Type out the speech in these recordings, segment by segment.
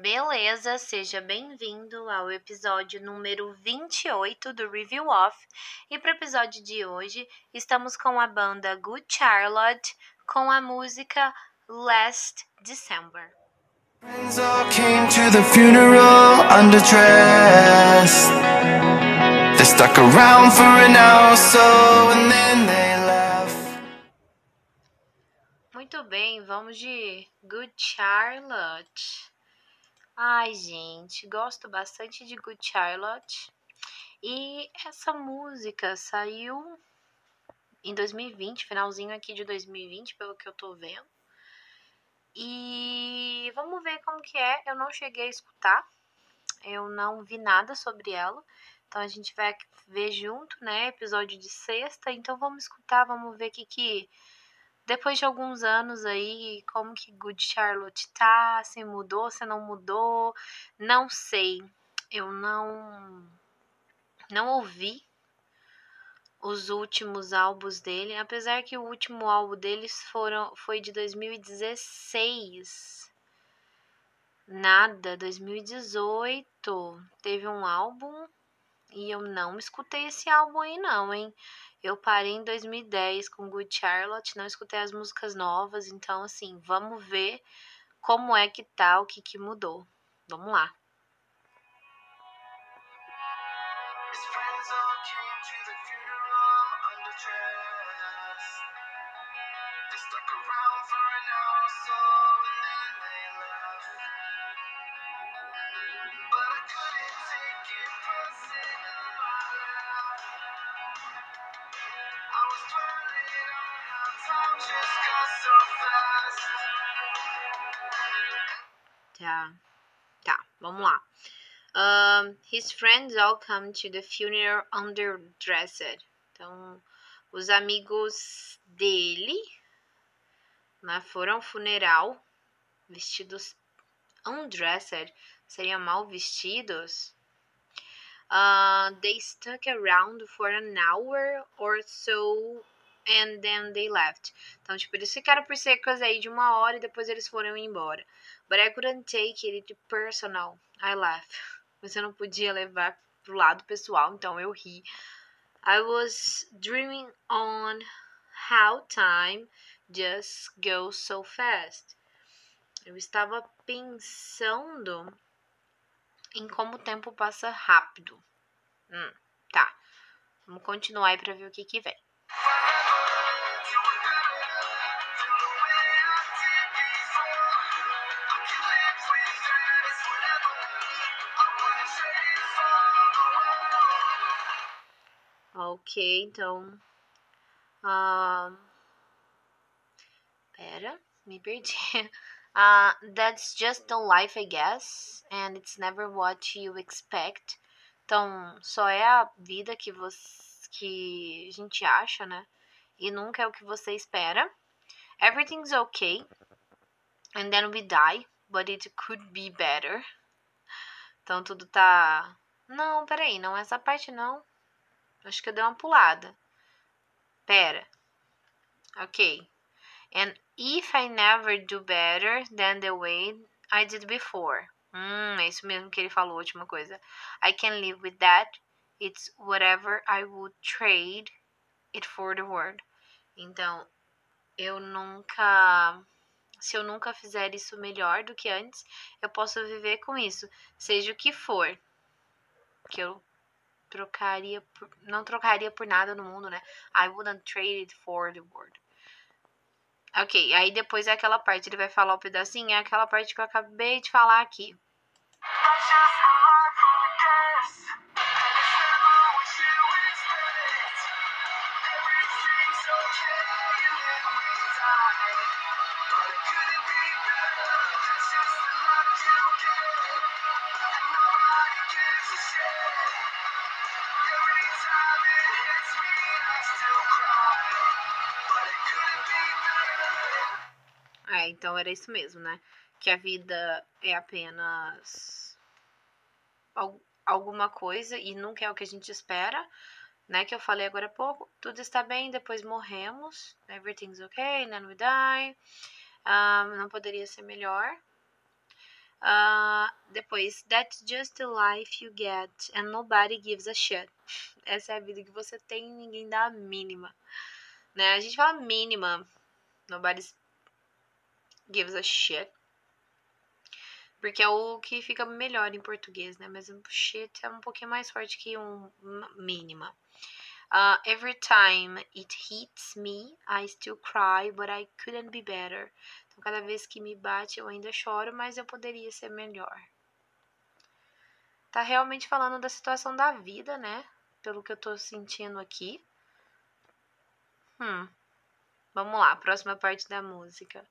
Beleza, seja bem-vindo ao episódio número 28 do Review Off. E para o episódio de hoje, estamos com a banda Good Charlotte com a música Last December. Friends all came to the funeral underdressed. They stuck around for an hour so and then they left. Muito bem, vamos de Good Charlotte. Ai, gente, gosto bastante de Good Charlotte. E essa música saiu em 2020, finalzinho aqui de 2020, pelo que eu tô vendo. E vamos ver como que é. Eu não cheguei a escutar. Eu não vi nada sobre ela. Então a gente vai ver junto, né? Episódio de sexta. Então vamos escutar, vamos ver o que que depois de alguns anos aí, como que Good Charlotte tá, se mudou, se não mudou, não sei. Eu não não ouvi os últimos álbuns dele, apesar que o último álbum deles foram foi de 2016. Nada, 2018 teve um álbum e eu não escutei esse álbum aí não, hein? Eu parei em 2010 com Good Charlotte, não escutei as músicas novas, então assim, vamos ver como é que tá, o que que mudou. Vamos lá. Tá. Tá, vamos lá. Um, his friends all come to the funeral underdressed. Então, os amigos dele né, foram ao funeral vestidos undressed, seriam mal vestidos. Uh, they stuck around for an hour or so and then they left. Então, tipo, eles ficaram por cerca aí de uma hora e depois eles foram embora. But I couldn't take it personal. I laughed. Mas eu não podia levar pro lado pessoal, então eu ri. I was dreaming on how time just goes so fast. Eu estava pensando em como o tempo passa rápido. Hum, tá. Vamos continuar aí pra ver o que que vem. Ok, então. ahn, pera, me perdi. Uh, that's just the life, I guess, and it's never what you expect. Então, só é a vida que você, que a gente acha, né? E nunca é o que você espera. Everything's okay, and then we die, but it could be better. Então, tudo tá. Não, peraí, não é essa parte não. Acho que eu dei uma pulada. Pera. Ok. And if I never do better than the way I did before. Hum, é isso mesmo que ele falou, última coisa. I can live with that. It's whatever I would trade it for the world. Então, eu nunca. Se eu nunca fizer isso melhor do que antes, eu posso viver com isso, seja o que for. Que eu trocaria por, não trocaria por nada no mundo, né? I wouldn't trade it for the world. Ok, aí depois é aquela parte, ele vai falar o pedacinho, é aquela parte que eu acabei de falar aqui. Então era isso mesmo, né? Que a vida é apenas al- alguma coisa e nunca é o que a gente espera, né? Que eu falei agora há pouco. Tudo está bem, depois morremos. Everything's okay, then we die. Ah, não poderia ser melhor. Uh, depois, that's just the life you get and nobody gives a shit. Essa é a vida que você tem e ninguém dá a mínima. Né? A gente fala mínima. Nobody gives a shit. Porque é o que fica melhor em português, né? Mas shit é um pouquinho mais forte que um mínima. Uh, every time it hits me, I still cry, but I couldn't be better. Então, cada vez que me bate, eu ainda choro, mas eu poderia ser melhor. Tá realmente falando da situação da vida, né? Pelo que eu tô sentindo aqui. Hum. Vamos lá, próxima parte da música.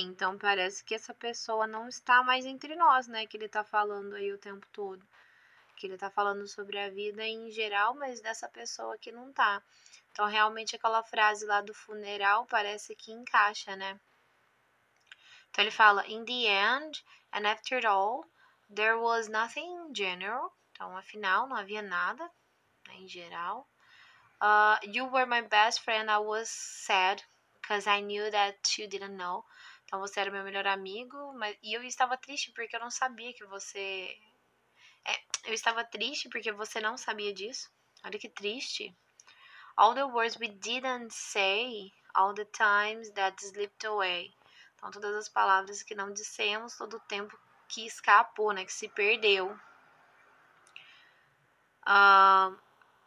Então parece que essa pessoa não está mais entre nós, né? Que ele tá falando aí o tempo todo. Que ele tá falando sobre a vida em geral, mas dessa pessoa que não tá. Então, realmente, aquela frase lá do funeral parece que encaixa, né? Então, ele fala: In the end, and after all, there was nothing in general. Então, afinal, não havia nada né, em geral. Uh, you were my best friend. I was sad because I knew that you didn't know. Então você era meu melhor amigo, mas e eu estava triste porque eu não sabia que você é, eu estava triste porque você não sabia disso. Olha que triste. All the words we didn't say, all the times that slipped away. Então todas as palavras que não dissemos, todo o tempo que escapou, né, que se perdeu. Uh,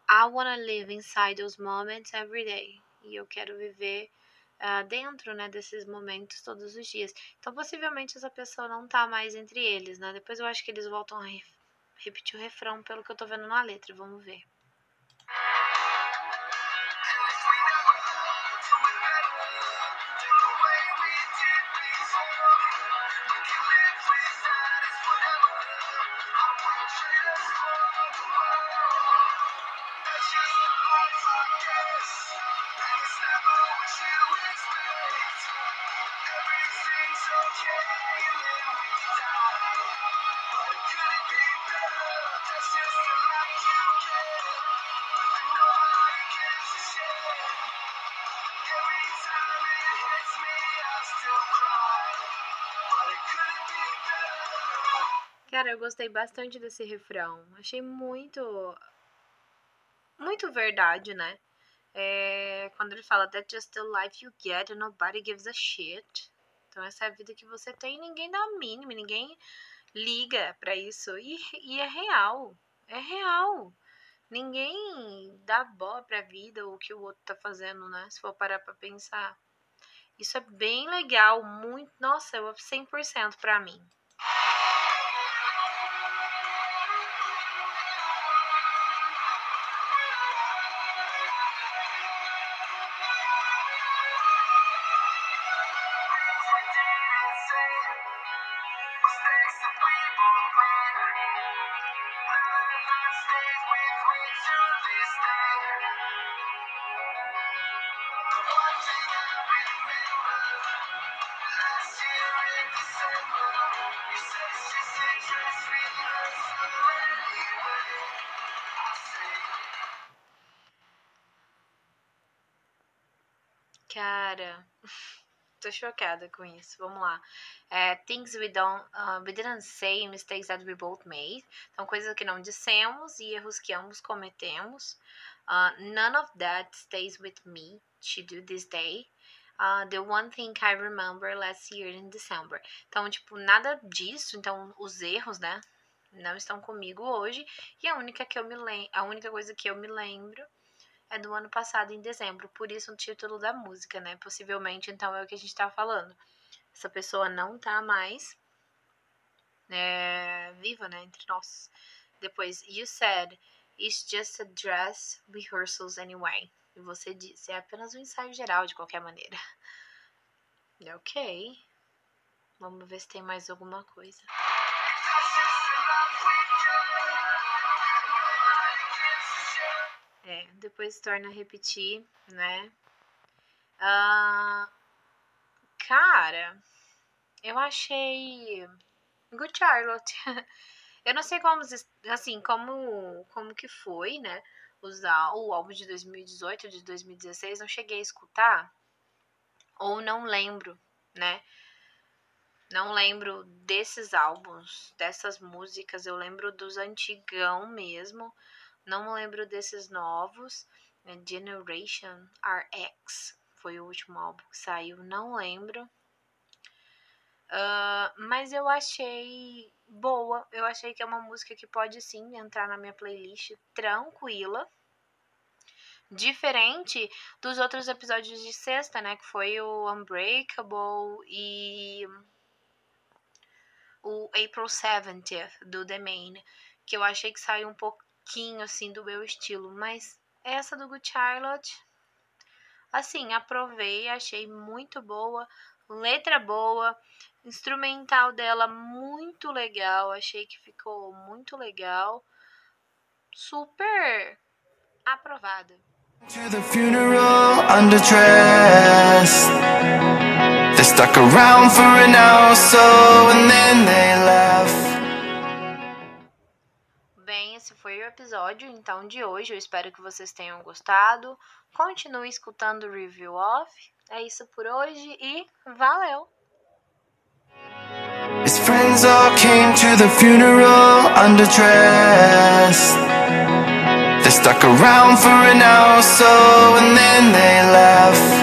I wanna live inside those moments every day. E eu quero viver uh, dentro, né, desses momentos todos os dias. Então, possivelmente essa pessoa não tá mais entre eles, né? Depois eu acho que eles voltam a re repetir o refrão pelo que eu tô vendo na letra. Vamos ver. Cara, eu gostei bastante desse refrão. Achei muito. Muito verdade, né? É, quando ele fala That's just the life you get and nobody gives a shit. Então, essa é a vida que você tem ninguém dá a mínima, ninguém liga para isso. E, e é real. É real. Ninguém dá bola pra vida ou o que o outro tá fazendo, né? Se for parar pra pensar. Isso é bem legal, muito. Nossa, 100% pra mim. Tô chocada com isso. Vamos lá. É, things we don't, uh, we didn't say, mistakes that we both made. Então, coisas que não dissemos e erros que ambos cometemos. Uh, none of that stays with me to do this day. Uh, the one thing I remember last year in December. Então, tipo, nada disso. Então, os erros, né? Não estão comigo hoje. E a única que eu me lembro, a única coisa que eu me lembro é do ano passado, em dezembro. Por isso o título da música, né? Possivelmente, então, é o que a gente tá falando. Essa pessoa não tá mais é, viva, né? Entre nós. Depois, you said, it's just a dress rehearsals anyway. E você disse, é apenas um ensaio geral, de qualquer maneira. Ok. Vamos ver se tem mais alguma coisa. Depois se torna a repetir, né? Ah, cara, eu achei Good Charlotte. eu não sei como, assim, como, como que foi, né? Usar o álbum de 2018, de 2016, não cheguei a escutar. Ou não lembro, né? Não lembro desses álbuns, dessas músicas. Eu lembro dos antigão mesmo. Não lembro desses novos. Né? Generation RX foi o último álbum que saiu. Não lembro. Uh, mas eu achei boa. Eu achei que é uma música que pode sim entrar na minha playlist tranquila. Diferente dos outros episódios de sexta, né? Que foi o Unbreakable e o April 70th do The Main. Que eu achei que saiu um pouquinho assim do meu estilo. Mas essa do Good Charlotte, assim, aprovei, achei muito boa. Letra boa, instrumental dela muito legal, achei que ficou muito legal. Super aprovada. To the funeral. They stuck around for an hour so and then they left. Foi o episódio então de hoje. Eu espero que vocês tenham gostado. Continue escutando o review off. É isso por hoje e valeu! His friends all came to the funeral underdressed. They stuck around for an hour or so and then they left.